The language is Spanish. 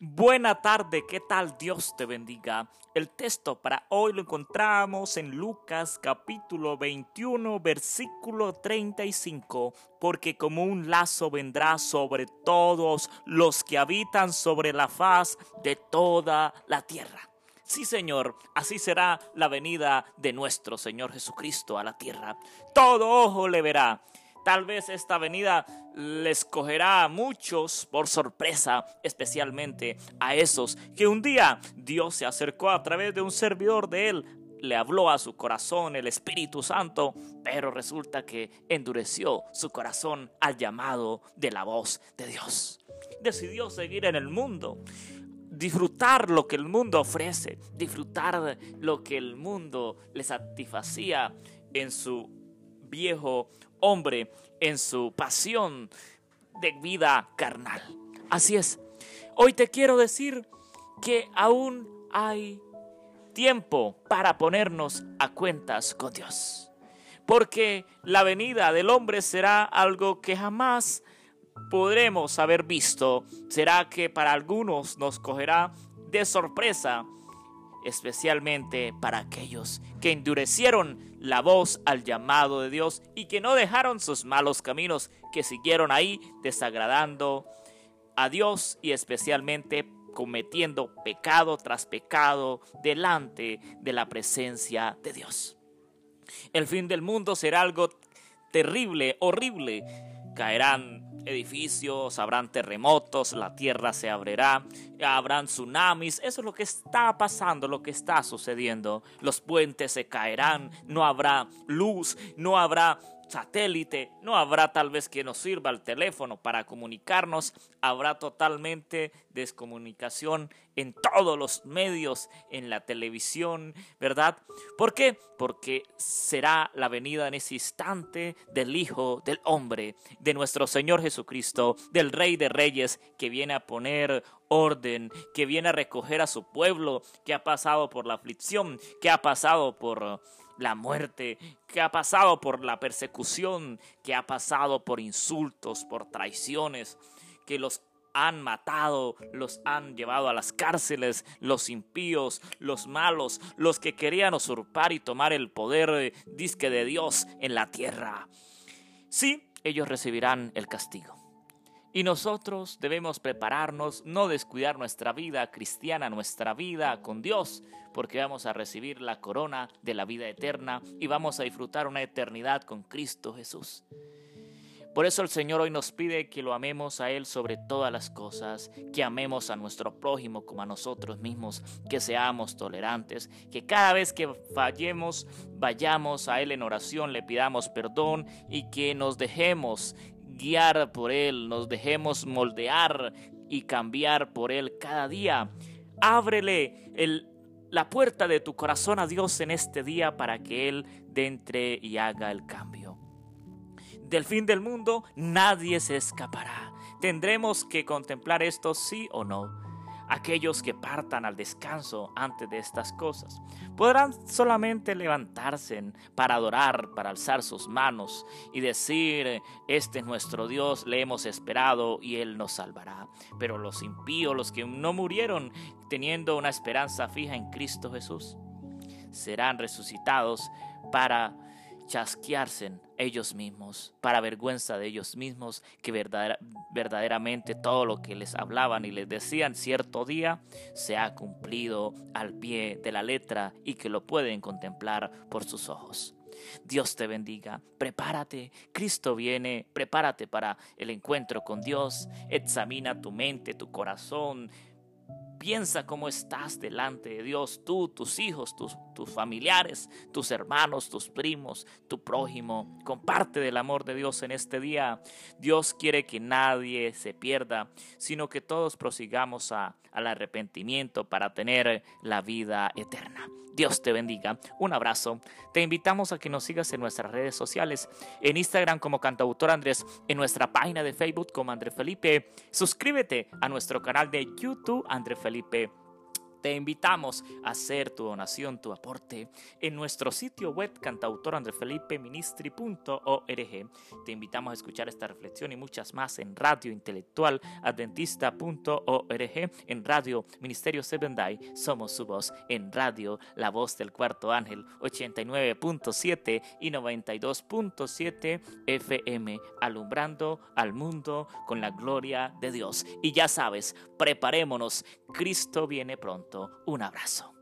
Buena tarde, ¿qué tal? Dios te bendiga. El texto para hoy lo encontramos en Lucas capítulo 21 versículo 35, porque como un lazo vendrá sobre todos los que habitan sobre la faz de toda la tierra. Sí, Señor, así será la venida de nuestro Señor Jesucristo a la tierra. Todo ojo le verá Tal vez esta venida les cogerá a muchos por sorpresa, especialmente a esos que un día Dios se acercó a través de un servidor de él le habló a su corazón el Espíritu Santo, pero resulta que endureció su corazón al llamado de la voz de Dios. Decidió seguir en el mundo, disfrutar lo que el mundo ofrece, disfrutar lo que el mundo le satisfacía en su viejo hombre en su pasión de vida carnal. Así es. Hoy te quiero decir que aún hay tiempo para ponernos a cuentas con Dios. Porque la venida del hombre será algo que jamás podremos haber visto. Será que para algunos nos cogerá de sorpresa especialmente para aquellos que endurecieron la voz al llamado de Dios y que no dejaron sus malos caminos, que siguieron ahí desagradando a Dios y especialmente cometiendo pecado tras pecado delante de la presencia de Dios. El fin del mundo será algo terrible, horrible. Caerán edificios, habrán terremotos, la tierra se abrirá, habrán tsunamis. Eso es lo que está pasando, lo que está sucediendo. Los puentes se caerán, no habrá luz, no habrá satélite, no habrá tal vez que nos sirva el teléfono para comunicarnos, habrá totalmente descomunicación en todos los medios, en la televisión, ¿verdad? ¿Por qué? Porque será la venida en ese instante del Hijo del Hombre, de nuestro Señor Jesucristo, del Rey de Reyes, que viene a poner orden, que viene a recoger a su pueblo, que ha pasado por la aflicción, que ha pasado por la muerte, que ha pasado por la persecución, que ha pasado por insultos, por traiciones, que los han matado, los han llevado a las cárceles, los impíos, los malos, los que querían usurpar y tomar el poder disque de Dios en la tierra. Sí, ellos recibirán el castigo. Y nosotros debemos prepararnos, no descuidar nuestra vida cristiana, nuestra vida con Dios, porque vamos a recibir la corona de la vida eterna y vamos a disfrutar una eternidad con Cristo Jesús. Por eso el Señor hoy nos pide que lo amemos a Él sobre todas las cosas, que amemos a nuestro prójimo como a nosotros mismos, que seamos tolerantes, que cada vez que fallemos vayamos a Él en oración, le pidamos perdón y que nos dejemos guiar por Él, nos dejemos moldear y cambiar por Él cada día. Ábrele el, la puerta de tu corazón a Dios en este día para que Él entre y haga el cambio. Del fin del mundo nadie se escapará. Tendremos que contemplar esto sí o no aquellos que partan al descanso antes de estas cosas. Podrán solamente levantarse para adorar, para alzar sus manos y decir, este es nuestro Dios, le hemos esperado y Él nos salvará. Pero los impíos, los que no murieron teniendo una esperanza fija en Cristo Jesús, serán resucitados para chasquearse ellos mismos, para vergüenza de ellos mismos, que verdaderamente todo lo que les hablaban y les decían cierto día se ha cumplido al pie de la letra y que lo pueden contemplar por sus ojos. Dios te bendiga, prepárate, Cristo viene, prepárate para el encuentro con Dios, examina tu mente, tu corazón, Piensa cómo estás delante de Dios, tú, tus hijos, tus, familiares, tus hermanos, tus primos, tu prójimo. Comparte del amor de Dios en este día. Dios quiere que nadie se pierda, sino que todos prosigamos al arrepentimiento para tener la vida eterna. Dios te bendiga. Un abrazo. Te invitamos a que nos sigas en nuestras redes sociales, en Instagram como Cantautor Andrés, en nuestra página de Facebook como André Felipe. Suscríbete a nuestro canal de YouTube André Felipe. Te invitamos a hacer tu donación, tu aporte en nuestro sitio web cantautorandrefelipeministri.org. Te invitamos a escuchar esta reflexión y muchas más en Radio Intelectual Adventista.org, en Radio Ministerio Seven Day, somos su voz, en Radio La Voz del Cuarto Ángel 89.7 y 92.7 FM, alumbrando al mundo con la gloria de Dios. Y ya sabes, preparémonos, Cristo viene pronto. Un abrazo.